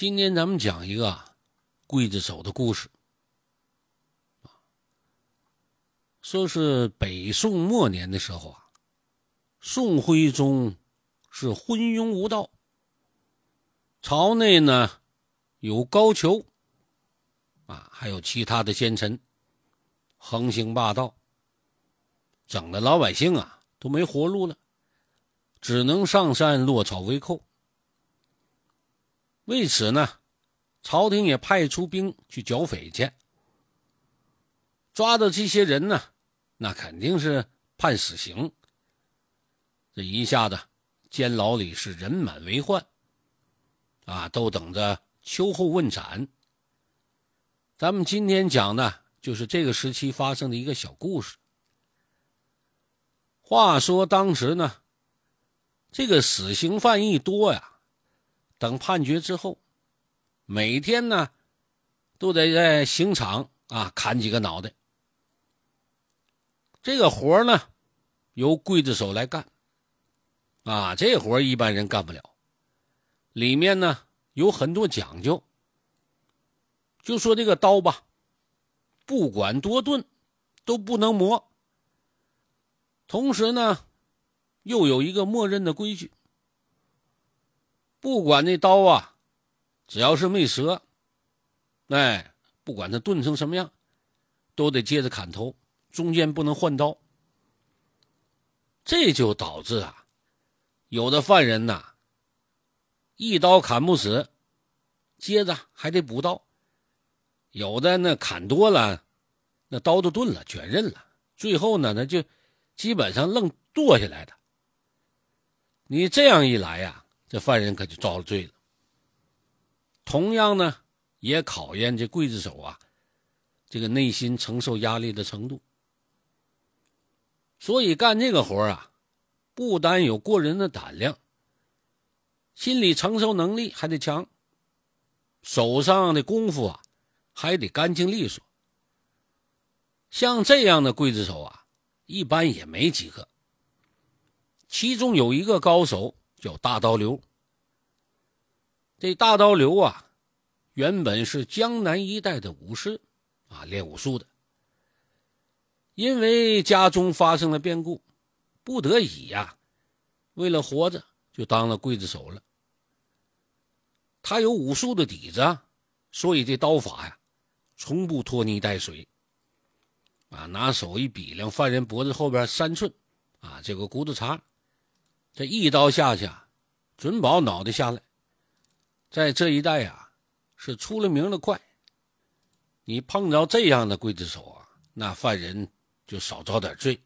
今天咱们讲一个刽子手的故事。说是北宋末年的时候啊，宋徽宗是昏庸无道，朝内呢有高俅啊，还有其他的奸臣横行霸道，整的老百姓啊都没活路了，只能上山落草为寇。为此呢，朝廷也派出兵去剿匪去。抓的这些人呢，那肯定是判死刑。这一下子，监牢里是人满为患，啊，都等着秋后问斩。咱们今天讲的，就是这个时期发生的一个小故事。话说当时呢，这个死刑犯一多呀。等判决之后，每天呢，都得在刑场啊砍几个脑袋。这个活呢，由刽子手来干。啊，这活一般人干不了。里面呢有很多讲究。就说这个刀吧，不管多钝，都不能磨。同时呢，又有一个默认的规矩。不管那刀啊，只要是没折，哎，不管它钝成什么样，都得接着砍头，中间不能换刀。这就导致啊，有的犯人呐，一刀砍不死，接着还得补刀；有的那砍多了，那刀都钝了，卷刃了，最后呢，那就基本上愣剁下来的。你这样一来呀。这犯人可就遭了罪了。同样呢，也考验这刽子手啊，这个内心承受压力的程度。所以干这个活啊，不单有过人的胆量，心理承受能力还得强，手上的功夫啊，还得干净利索。像这样的刽子手啊，一般也没几个。其中有一个高手。叫大刀刘。这大刀刘啊，原本是江南一带的武师，啊，练武术的。因为家中发生了变故，不得已呀，为了活着，就当了刽子手了。他有武术的底子，所以这刀法呀，从不拖泥带水。啊，拿手一比量，犯人脖子后边三寸，啊，这个骨头茬。这一刀下去，准保脑袋下来。在这一带啊，是出了名的快。你碰着这样的刽子手啊，那犯人就少遭点罪。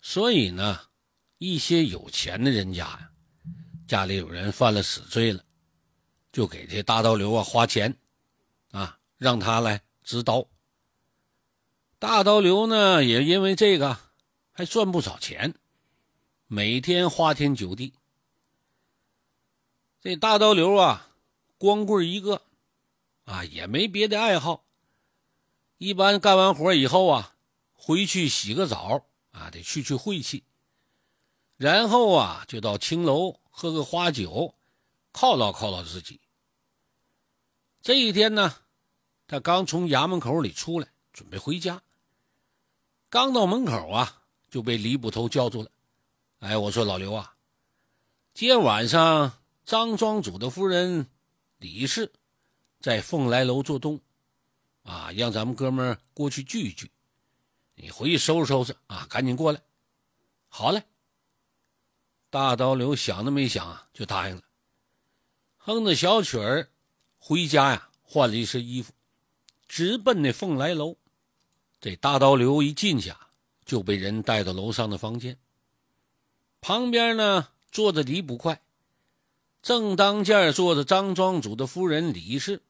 所以呢，一些有钱的人家呀，家里有人犯了死罪了，就给这大刀刘啊花钱，啊，让他来执刀。大刀刘呢，也因为这个还赚不少钱。每天花天酒地，这大刀刘啊，光棍一个，啊，也没别的爱好。一般干完活以后啊，回去洗个澡啊，得去去晦气，然后啊，就到青楼喝个花酒，犒劳犒劳自己。这一天呢，他刚从衙门口里出来，准备回家，刚到门口啊，就被李捕头叫住了。哎，我说老刘啊，今天晚上张庄主的夫人李氏在凤来楼做东，啊，让咱们哥们过去聚一聚。你回去收拾收拾啊，赶紧过来。好嘞。大刀刘想都没想啊，就答应了，哼着小曲儿回家呀，换了一身衣服，直奔那凤来楼。这大刀刘一进去啊，就被人带到楼上的房间。旁边呢坐着李捕快，正当间坐着张庄主的夫人李氏。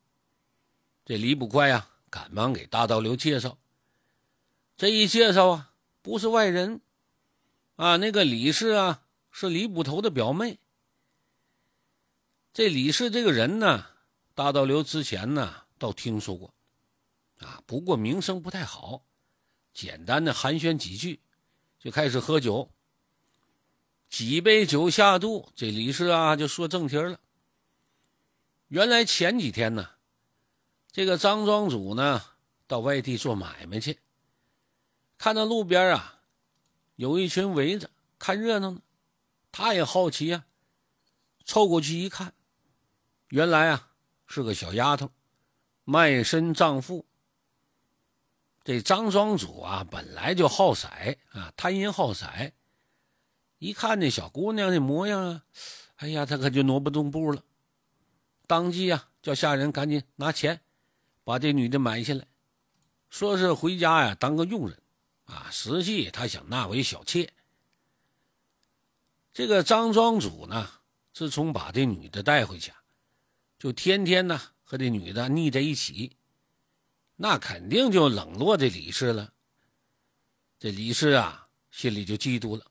这李捕快呀，赶忙给大刀刘介绍。这一介绍啊，不是外人，啊，那个李氏啊，是李捕头的表妹。这李氏这个人呢，大刀刘之前呢倒听说过，啊，不过名声不太好。简单的寒暄几句，就开始喝酒。几杯酒下肚，这李氏啊就说正题了。原来前几天呢，这个张庄主呢到外地做买卖去，看到路边啊有一群围着看热闹呢，他也好奇啊，凑过去一看，原来啊是个小丫头，卖身葬父。这张庄主啊本来就好色啊，贪淫好色，一看这小姑娘的模样啊，哎呀，他可就挪不动步了。当即啊，叫下人赶紧拿钱，把这女的买下来，说是回家呀当个佣人，啊，实际他想纳为小妾。这个张庄主呢，自从把这女的带回去，就天天呢和这女的腻在一起，那肯定就冷落这李氏了。这李氏啊，心里就嫉妒了，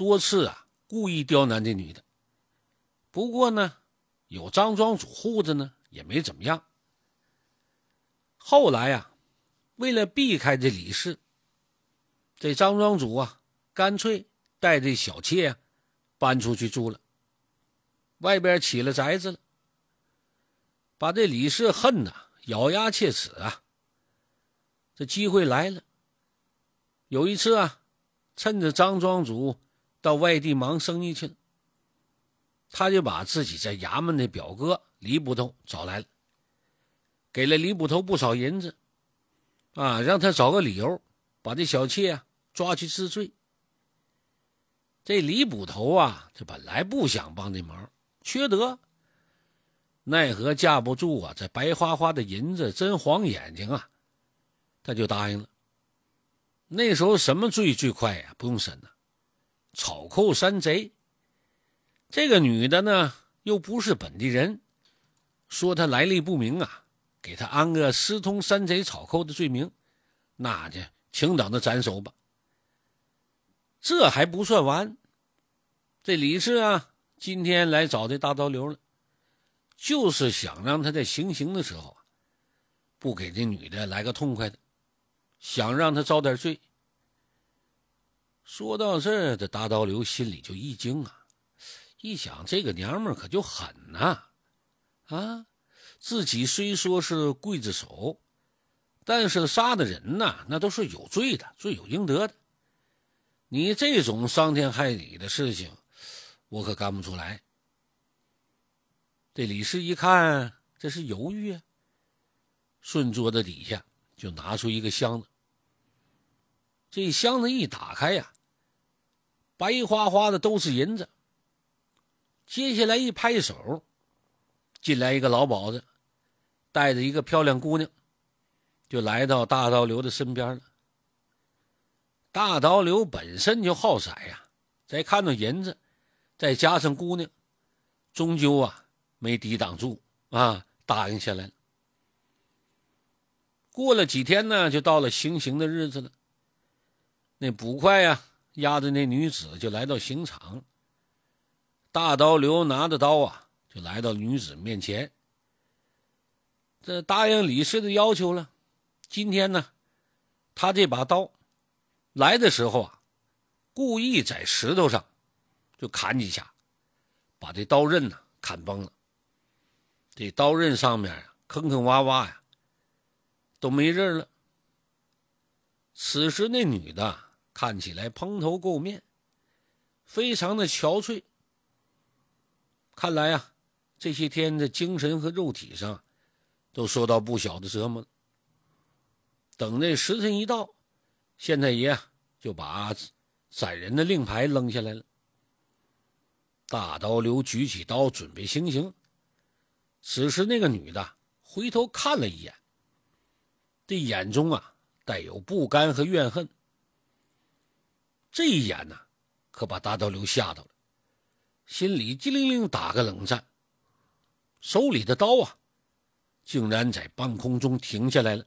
多次啊故意刁难这女的。不过呢，有张庄主护着呢，也没怎么样。后来呀，为了避开这李氏，这张庄主啊，干脆带这小妾啊搬出去住了，外边起了宅子了，把这李氏恨呐，咬牙切齿啊。这机会来了，有一次啊，趁着张庄主到外地忙生意去了。他就把自己在衙门的表哥李捕头找来了，给了李捕头不少银子，啊，让他找个理由把这小妾啊抓去治罪。这李捕头啊，这本来不想帮这忙，缺德，奈何架不住啊，这白花花的银子真晃眼睛啊，他就答应了。那时候什么罪最快呀？不用审了，草寇山贼。这个女的呢，又不是本地人，说她来历不明啊，给她安个私通山贼草寇的罪名，那就请等着斩首吧。这还不算完，这李氏啊，今天来找这大刀刘了，就是想让他在行刑的时候，不给这女的来个痛快的，想让她遭点罪。说到这，这大刀流心里就一惊啊。一想，这个娘们可就狠呐！啊，自己虽说是刽子手，但是杀的人呐，那都是有罪的，罪有应得的。你这种伤天害理的事情，我可干不出来。这李氏一看，这是犹豫啊，顺桌子底下就拿出一个箱子。这箱子一打开呀，白花花的都是银子。接下来一拍手，进来一个老鸨子，带着一个漂亮姑娘，就来到大刀流的身边了。大刀流本身就好色呀，再看到银子，再加上姑娘，终究啊没抵挡住啊，答应下来了。过了几天呢，就到了行刑的日子了。那捕快呀，押着那女子就来到刑场。大刀刘拿着刀啊，就来到女子面前。这答应李氏的要求了。今天呢，他这把刀来的时候啊，故意在石头上就砍几下，把这刀刃呢砍崩了。这刀刃上面啊，坑坑洼洼呀，都没刃了。此时那女的看起来蓬头垢面，非常的憔悴。看来呀，这些天的精神和肉体上，都受到不小的折磨。等那时辰一到，县太爷就把斩人的令牌扔下来了。大刀刘举起刀准备行刑，此时那个女的回头看了一眼，这眼中啊带有不甘和怨恨。这一眼呢，可把大刀刘吓到了。心里激灵灵打个冷战，手里的刀啊，竟然在半空中停下来了。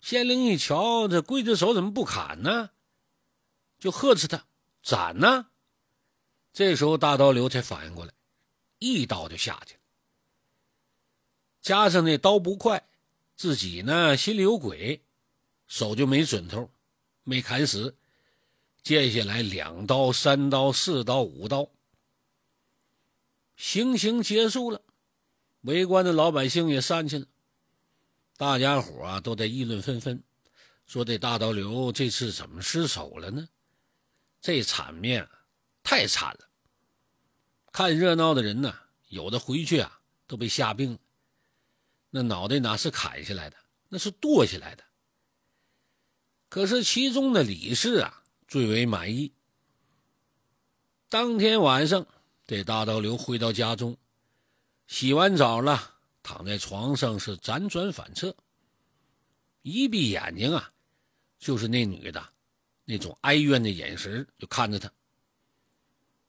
县令一瞧，这刽子手怎么不砍呢？就呵斥他斩呢。这时候大刀刘才反应过来，一刀就下去了。加上那刀不快，自己呢心里有鬼，手就没准头，没砍死。接下来两刀、三刀、四刀、五刀，行刑结束了，围观的老百姓也散去了。大家伙啊都在议论纷纷，说这大刀刘这次怎么失手了呢？这场面太惨了。看热闹的人呢，有的回去啊都被吓病了。那脑袋哪是砍下来的，那是剁下来的。可是其中的李氏啊最为满意。当天晚上，这大刀流回到家中，洗完澡了，躺在床上是辗转反侧。一闭眼睛啊，就是那女的，那种哀怨的眼神就看着他。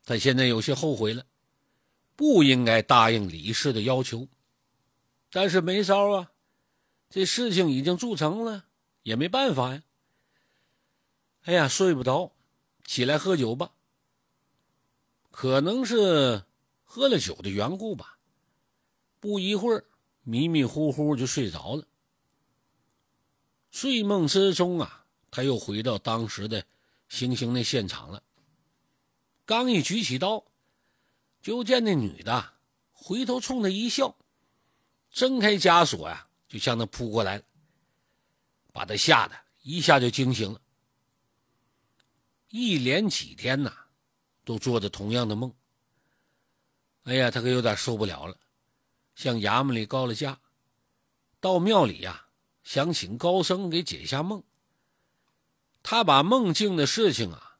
他现在有些后悔了，不应该答应李氏的要求，但是没招啊，这事情已经铸成了，也没办法呀。哎呀，睡不着，起来喝酒吧。可能是喝了酒的缘故吧，不一会儿迷迷糊糊就睡着了。睡梦之中啊，他又回到当时的行刑的现场了。刚一举起刀，就见那女的回头冲他一笑，挣开枷锁呀，就向他扑过来了，把他吓得一下就惊醒了。一连几天呐。都做着同样的梦。哎呀，他可有点受不了了，向衙门里告了假，到庙里呀，想请高僧给解下梦。他把梦境的事情啊，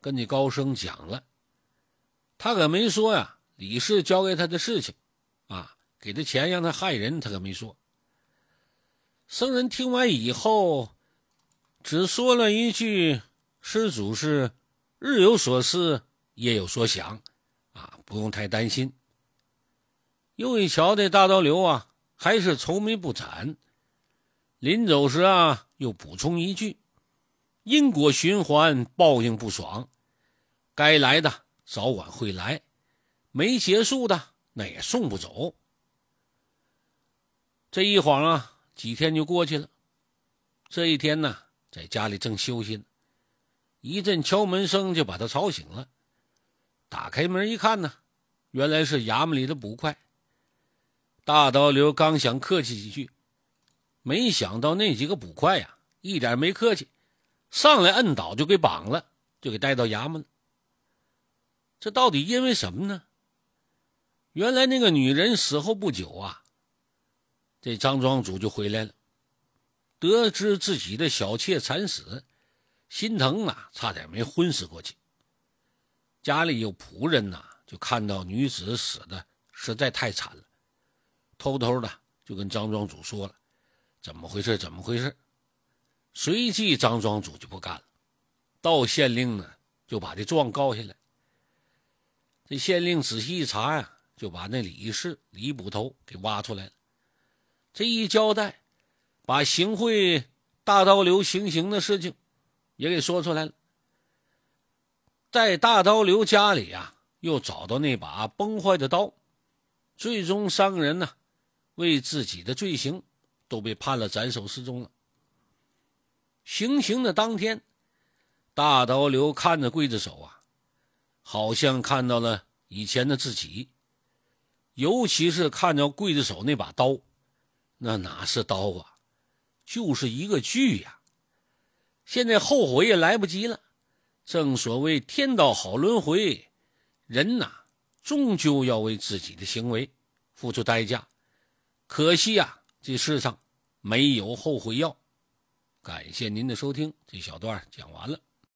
跟那高僧讲了，他可没说呀，李氏交给他的事情，啊，给他钱让他害人，他可没说。僧人听完以后，只说了一句：“施主是日有所思。”夜有所想，啊，不用太担心。又一瞧，这大刀流啊，还是愁眉不展。临走时啊，又补充一句：“因果循环，报应不爽，该来的早晚会来，没结束的那也送不走。”这一晃啊，几天就过去了。这一天呢，在家里正休息呢，一阵敲门声就把他吵醒了。打开门一看呢，原来是衙门里的捕快。大刀刘刚想客气几句，没想到那几个捕快呀，一点没客气，上来摁倒就给绑了，就给带到衙门了。这到底因为什么呢？原来那个女人死后不久啊，这张庄主就回来了，得知自己的小妾惨死，心疼啊，差点没昏死过去。家里有仆人呐，就看到女子死的实在太惨了，偷偷的就跟张庄主说了，怎么回事？怎么回事？随即张庄主就不干了，到县令呢就把这状告下来。这县令仔细一查呀，就把那李氏李捕头给挖出来了。这一交代，把行贿大刀流行刑的事情也给说出来了。在大刀刘家里啊，又找到那把崩坏的刀，最终三个人呢，为自己的罪行，都被判了斩首示众了。行刑的当天，大刀刘看着刽子手啊，好像看到了以前的自己，尤其是看着刽子手那把刀，那哪是刀啊，就是一个锯呀！现在后悔也来不及了。正所谓天道好轮回，人呐，终究要为自己的行为付出代价。可惜呀，这世上没有后悔药。感谢您的收听，这小段讲完了。